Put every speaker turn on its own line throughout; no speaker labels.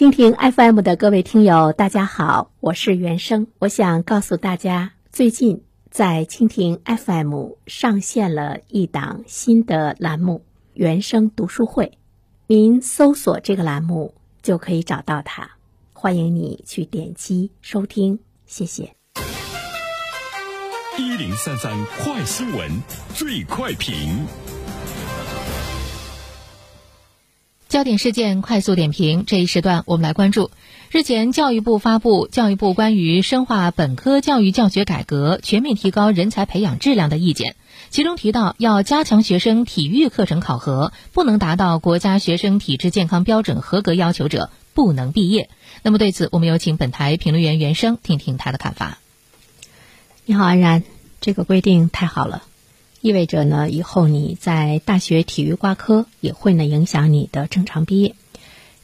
蜻蜓 FM 的各位听友，大家好，我是原生。我想告诉大家，最近在蜻蜓 FM 上线了一档新的栏目——原生读书会。您搜索这个栏目就可以找到它，欢迎你去点击收听，谢谢。
一零三三快新闻，最快评。
焦点事件快速点评，这一时段我们来关注。日前，教育部发布《教育部关于深化本科教育教学改革、全面提高人才培养质量的意见》，其中提到要加强学生体育课程考核，不能达到国家学生体质健康标准合格要求者不能毕业。那么对此，我们有请本台评论员袁生听听他的看法。
你好，安然，这个规定太好了。意味着呢，以后你在大学体育挂科也会呢影响你的正常毕业。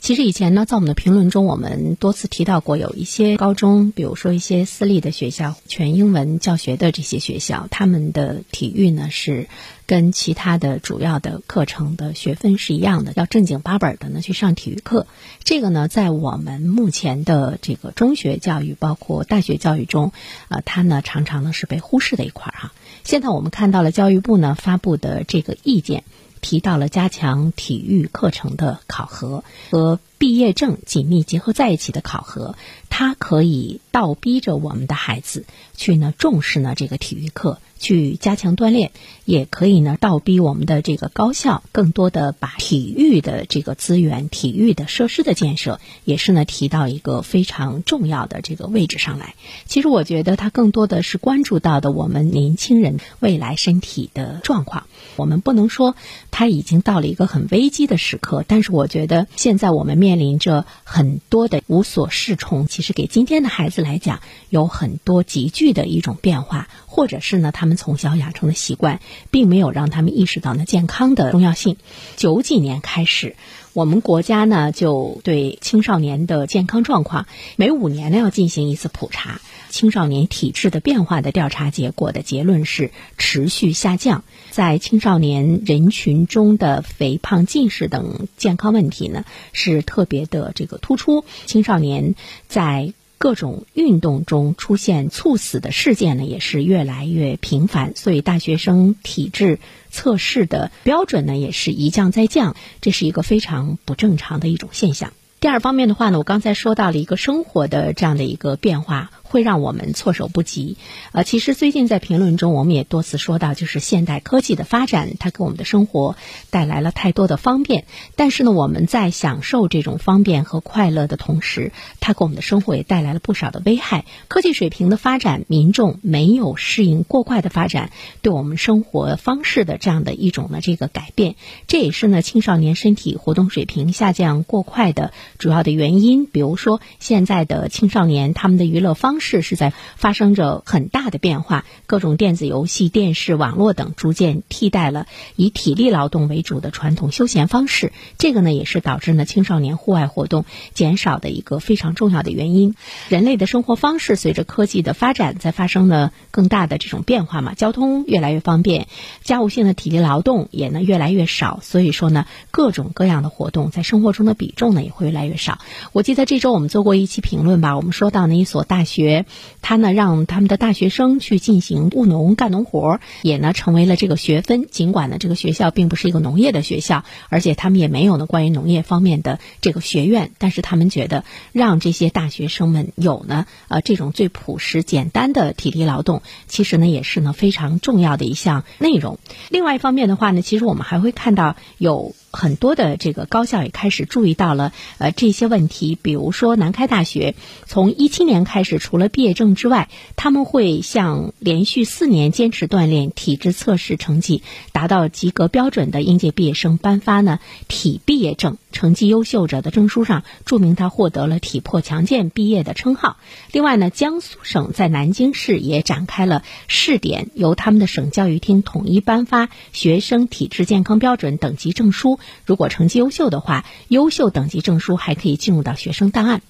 其实以前呢，在我们的评论中，我们多次提到过，有一些高中，比如说一些私立的学校，全英文教学的这些学校，他们的体育呢是跟其他的主要的课程的学分是一样的，要正经八本的呢去上体育课。这个呢，在我们目前的这个中学教育，包括大学教育中，呃，它呢常常呢是被忽视的一块儿哈。现在我们看到了教育部呢发布的这个意见。提到了加强体育课程的考核和毕业证紧密结合在一起的考核，它可以倒逼着我们的孩子去呢重视呢这个体育课。去加强锻炼，也可以呢倒逼我们的这个高校更多的把体育的这个资源、体育的设施的建设，也是呢提到一个非常重要的这个位置上来。其实我觉得它更多的是关注到的我们年轻人未来身体的状况。我们不能说它已经到了一个很危机的时刻，但是我觉得现在我们面面临着很多的无所适从。其实给今天的孩子来讲，有很多急剧的一种变化，或者是呢。他们从小养成的习惯，并没有让他们意识到呢健康的重要性。九几年开始，我们国家呢就对青少年的健康状况，每五年呢要进行一次普查。青少年体质的变化的调查结果的结论是持续下降。在青少年人群中的肥胖、近视等健康问题呢，是特别的这个突出。青少年在各种运动中出现猝死的事件呢，也是越来越频繁，所以大学生体质测试的标准呢，也是一降再降，这是一个非常不正常的一种现象。第二方面的话呢，我刚才说到了一个生活的这样的一个变化。会让我们措手不及。呃，其实最近在评论中，我们也多次说到，就是现代科技的发展，它给我们的生活带来了太多的方便。但是呢，我们在享受这种方便和快乐的同时，它给我们的生活也带来了不少的危害。科技水平的发展，民众没有适应过快的发展，对我们生活方式的这样的一种呢这个改变，这也是呢青少年身体活动水平下降过快的主要的原因。比如说，现在的青少年他们的娱乐方方式是在发生着很大的变化，各种电子游戏、电视、网络等逐渐替代了以体力劳动为主的传统休闲方式。这个呢，也是导致呢青少年户外活动减少的一个非常重要的原因。人类的生活方式随着科技的发展，在发生了更大的这种变化嘛，交通越来越方便，家务性的体力劳动也呢越来越少。所以说呢，各种各样的活动在生活中的比重呢也会越来越少。我记得这周我们做过一期评论吧，我们说到呢一所大学。学他呢，让他们的大学生去进行务农干农活，也呢成为了这个学分。尽管呢，这个学校并不是一个农业的学校，而且他们也没有呢关于农业方面的这个学院，但是他们觉得让这些大学生们有呢呃这种最朴实简单的体力劳动，其实呢也是呢非常重要的一项内容。另外一方面的话呢，其实我们还会看到有。很多的这个高校也开始注意到了呃这些问题，比如说南开大学，从一七年开始，除了毕业证之外，他们会向连续四年坚持锻炼、体质测试成绩达到及格标准的应届毕业生颁发呢体毕业证，成绩优秀者的证书上注明他获得了体魄强健毕业的称号。另外呢，江苏省在南京市也展开了试点，由他们的省教育厅统一颁发学生体质健康标准等级证书。如果成绩优秀的话，优秀等级证书还可以进入到学生档案。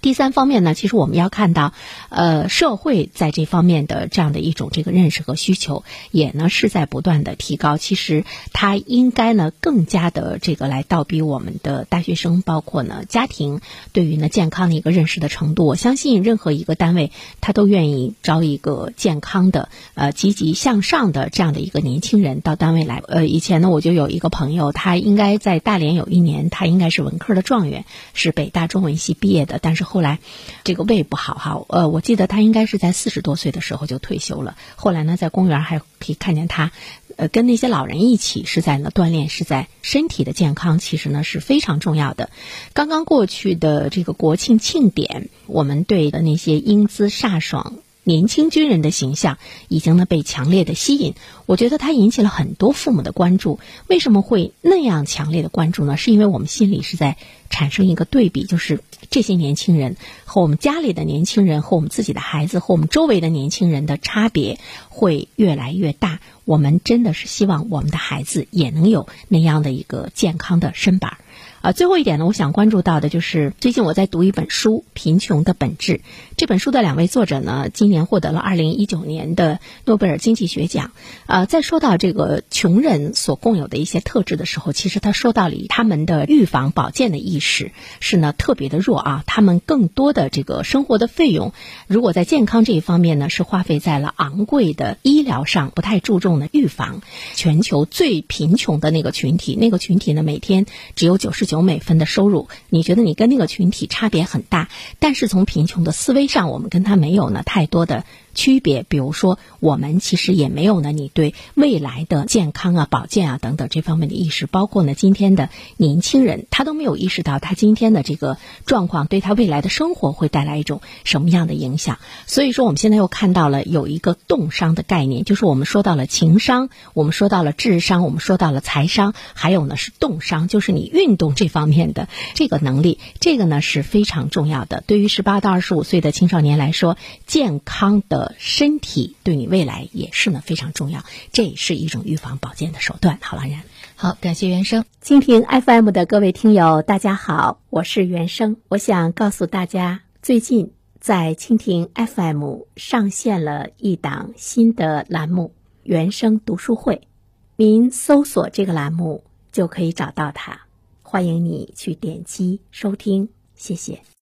第三方面呢，其实我们要看到，呃，社会在这方面的这样的一种这个认识和需求，也呢是在不断的提高。其实它应该呢更加的这个来倒逼我们的大学生，包括呢家庭对于呢健康的一个认识的程度。我相信任何一个单位，他都愿意招一个健康的、呃积极向上的这样的一个年轻人到单位来。呃，以前呢我就有一个朋友，他应该在大连有一年，他应该是文科的状元，是北大中文系毕业的，但是。后来，这个胃不好哈，呃，我记得他应该是在四十多岁的时候就退休了。后来呢，在公园还可以看见他，呃，跟那些老人一起是在呢锻炼，是在身体的健康，其实呢是非常重要的。刚刚过去的这个国庆庆典，我们对的那些英姿飒爽。年轻军人的形象已经呢被强烈的吸引，我觉得他引起了很多父母的关注。为什么会那样强烈的关注呢？是因为我们心里是在产生一个对比，就是这些年轻人和我们家里的年轻人，和我们自己的孩子，和我们周围的年轻人的差别会越来越大。我们真的是希望我们的孩子也能有那样的一个健康的身板。啊，最后一点呢，我想关注到的就是最近我在读一本书《贫穷的本质》。这本书的两位作者呢，今年获得了二零一九年的诺贝尔经济学奖。啊，在说到这个穷人所共有的一些特质的时候，其实他说到了他们的预防保健的意识是呢特别的弱啊。他们更多的这个生活的费用，如果在健康这一方面呢，是花费在了昂贵的医疗上，不太注重的预防。全球最贫穷的那个群体，那个群体呢，每天只有九十。九美分的收入，你觉得你跟那个群体差别很大，但是从贫穷的思维上，我们跟他没有呢太多的。区别，比如说，我们其实也没有呢，你对未来的健康啊、保健啊等等这方面的意识，包括呢，今天的年轻人，他都没有意识到他今天的这个状况对他未来的生活会带来一种什么样的影响。所以说，我们现在又看到了有一个动商的概念，就是我们说到了情商，我们说到了智商，我们说到了财商，还有呢是动商，就是你运动这方面的这个能力，这个呢是非常重要的。对于十八到二十五岁的青少年来说，健康的。身体对你未来也是呢非常重要，这也是一种预防保健的手段。好了，然
好，感谢原生
蜻蜓 FM 的各位听友，大家好，我是原生。我想告诉大家，最近在蜻蜓 FM 上线了一档新的栏目——原生读书会。您搜索这个栏目就可以找到它，欢迎你去点击收听，谢谢。